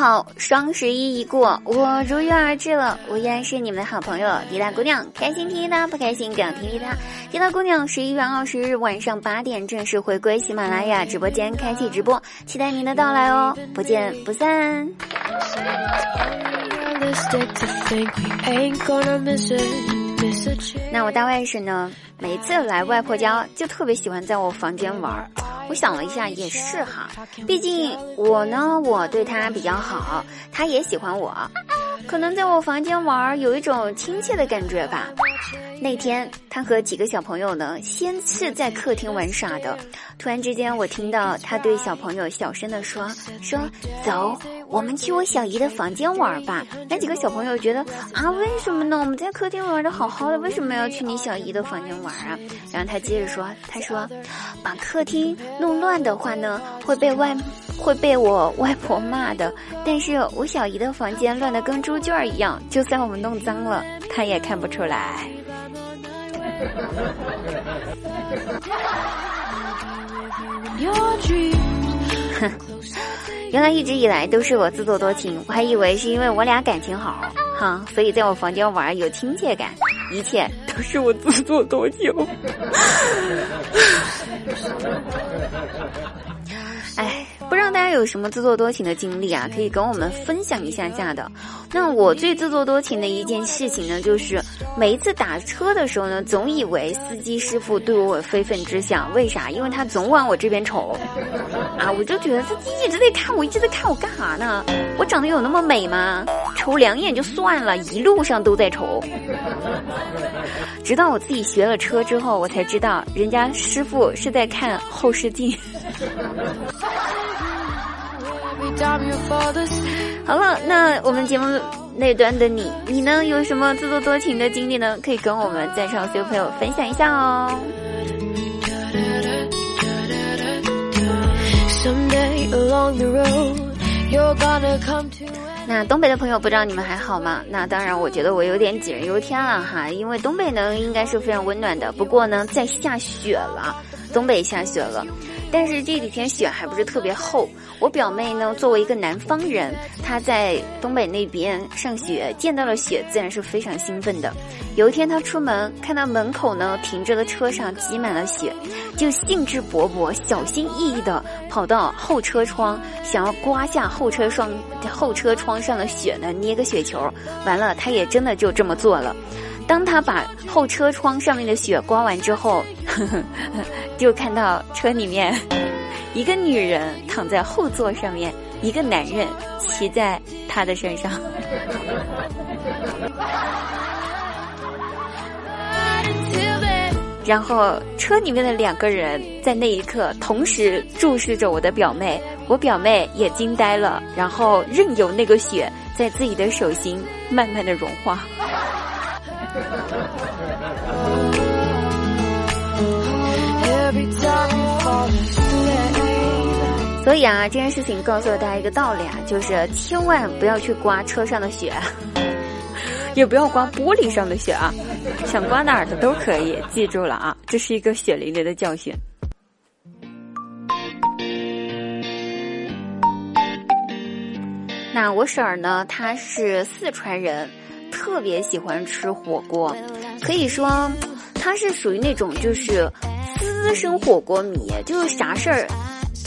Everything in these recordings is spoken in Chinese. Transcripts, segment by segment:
好，双十一一过，我如约而至了。我依然是你们的好朋友滴答姑娘，开心听滴答，不开心这样听滴答。滴答姑娘十一月二十日晚上八点正式回归喜马拉雅直播间，开启直播，期待您的到来哦，不见不散。那我大外甥呢，每次来外婆家就特别喜欢在我房间玩。我想了一下，也是哈，毕竟我呢，我对他比较好，他也喜欢我，可能在我房间玩有一种亲切的感觉吧。那天他和几个小朋友呢，先是在客厅玩耍的，突然之间我听到他对小朋友小声的说：“说走，我们去我小姨的房间玩吧。”那几个小朋友觉得啊，为什么呢？我们在客厅玩的好好的，为什么要去你小姨的房间玩啊？然后他接着说：“他说，把客厅。”弄乱的话呢，会被外会被我外婆骂的。但是我小姨的房间乱的跟猪圈一样，就算我们弄脏了，她也看不出来。原来一直以来都是我自作多情，我还以为是因为我俩感情好，哈，所以在我房间玩有亲切感，一切都是我自作多情。哎，不知道大家有什么自作多情的经历啊？可以跟我们分享一下下的。那我最自作多情的一件事情呢，就是每一次打车的时候呢，总以为司机师傅对我有非分之想。为啥？因为他总往我这边瞅 啊！我就觉得他一直在看我，一直在看我干啥呢？我长得有那么美吗？瞅两眼就算了，一路上都在瞅。直到我自己学了车之后，我才知道人家师傅是在看后视镜。好了，那我们节目那端的你，你呢有什么自作多情的经历呢？可以跟我们在场所有朋友分享一下哦。那东北的朋友不知道你们还好吗？那当然，我觉得我有点杞人忧天了哈，因为东北呢应该是非常温暖的，不过呢在下雪了，东北下雪了。但是这几天雪还不是特别厚。我表妹呢，作为一个南方人，她在东北那边上学，见到了雪，自然是非常兴奋的。有一天她出门，看到门口呢停着的车上积满了雪，就兴致勃勃、小心翼翼的跑到后车窗，想要刮下后车窗后车窗上的雪呢，捏个雪球。完了，她也真的就这么做了。当他把后车窗上面的雪刮完之后，就看到车里面一个女人躺在后座上面，一个男人骑在他的身上。然后车里面的两个人在那一刻同时注视着我的表妹，我表妹也惊呆了，然后任由那个雪在自己的手心慢慢的融化。所以啊，这件事情告诉了大家一个道理啊，就是千万不要去刮车上的雪，也不要刮玻璃上的雪啊，想刮哪儿的都可以，记住了啊，这是一个血淋淋的教训。那我婶儿呢，她是四川人。特别喜欢吃火锅，可以说她是属于那种就是资深火锅迷，就是啥事儿，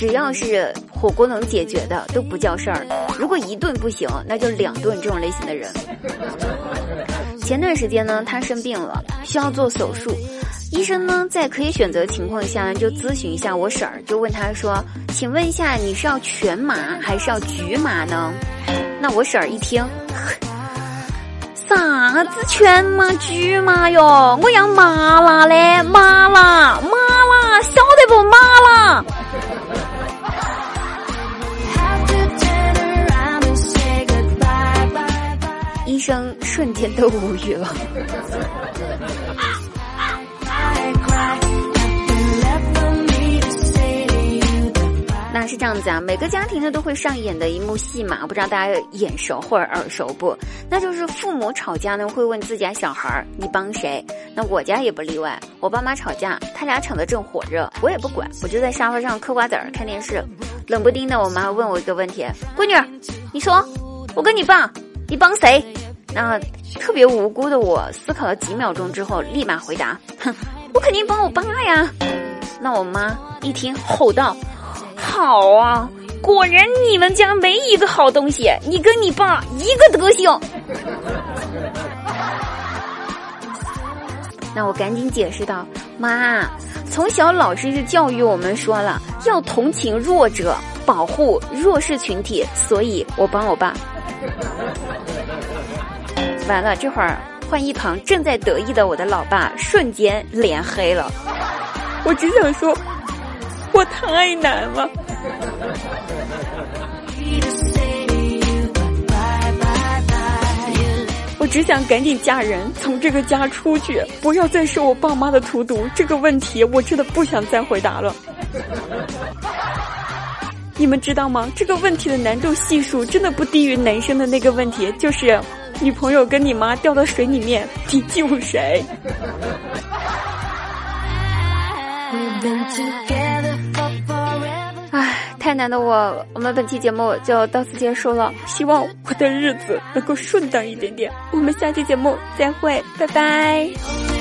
只要是火锅能解决的都不叫事儿。如果一顿不行，那就两顿这种类型的人。前段时间呢，他生病了，需要做手术，医生呢在可以选择情况下，就咨询一下我婶儿，就问他说：“请问一下，你是要全麻还是要局麻呢？”那我婶儿一听。啥子全麻、局麻哟？我要麻辣嘞，都无语了。那是这样子啊，每个家庭呢都会上演的一幕戏码，不知道大家眼熟或者耳熟不？那就是父母吵架呢会问自家小孩儿你帮谁？那我家也不例外，我爸妈吵架，他俩吵得正火热，我也不管，我就在沙发上嗑瓜子儿看电视，冷不丁的我妈问我一个问题：闺女，你说，我跟你爸，你帮谁？那特别无辜的我思考了几秒钟之后，立马回答：哼，我肯定帮我爸呀。那我妈一听，吼道：好啊，果然你们家没一个好东西，你跟你爸一个德行。那我赶紧解释道：妈，从小老师就教育我们说了，要同情弱者。保护弱势群体，所以我帮我爸。完了，这会儿换一旁正在得意的我的老爸，瞬间脸黑了。我只想说，我太难了。我只想赶紧嫁人，从这个家出去，不要再受我爸妈的荼毒。这个问题，我真的不想再回答了。你们知道吗？这个问题的难度系数真的不低于男生的那个问题，就是女朋友跟你妈掉到水里面，你救谁？唉，太难的我，我们本期节目就到此结束了。希望我的日子能够顺当一点点。我们下期节目再会，拜拜。